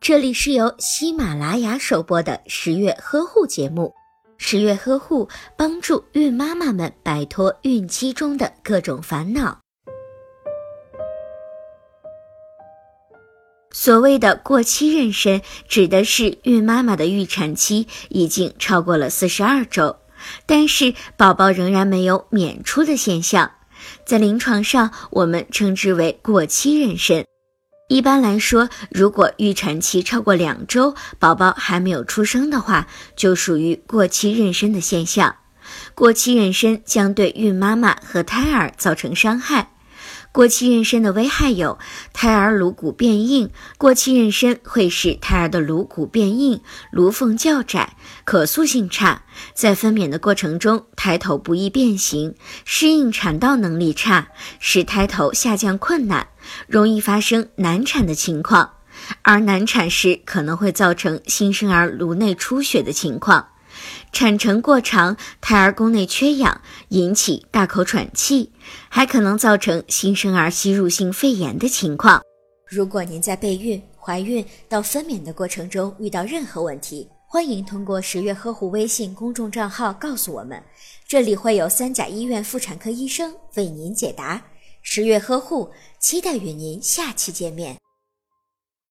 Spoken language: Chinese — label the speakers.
Speaker 1: 这里是由喜马拉雅首播的十月呵护节目。十月呵护帮助孕妈妈们摆脱孕期中的各种烦恼。所谓的过期妊娠，指的是孕妈妈的预产期已经超过了四十二周，但是宝宝仍然没有娩出的现象，在临床上我们称之为过期妊娠。一般来说，如果预产期超过两周，宝宝还没有出生的话，就属于过期妊娠的现象。过期妊娠将对孕妈妈和胎儿造成伤害。过期妊娠的危害有：胎儿颅骨变硬，过期妊娠会使胎儿的颅骨变硬，颅缝较窄，可塑性差，在分娩的过程中，胎头不易变形，适应产道能力差，使胎头下降困难，容易发生难产的情况，而难产时可能会造成新生儿颅内出血的情况。产程过长，胎儿宫内缺氧，引起大口喘气，还可能造成新生儿吸入性肺炎的情况。如果您在备孕、怀孕到分娩的过程中遇到任何问题，欢迎通过十月呵护微信公众账号告诉我们，这里会有三甲医院妇产科医生为您解答。十月呵护，期待与您下期见面。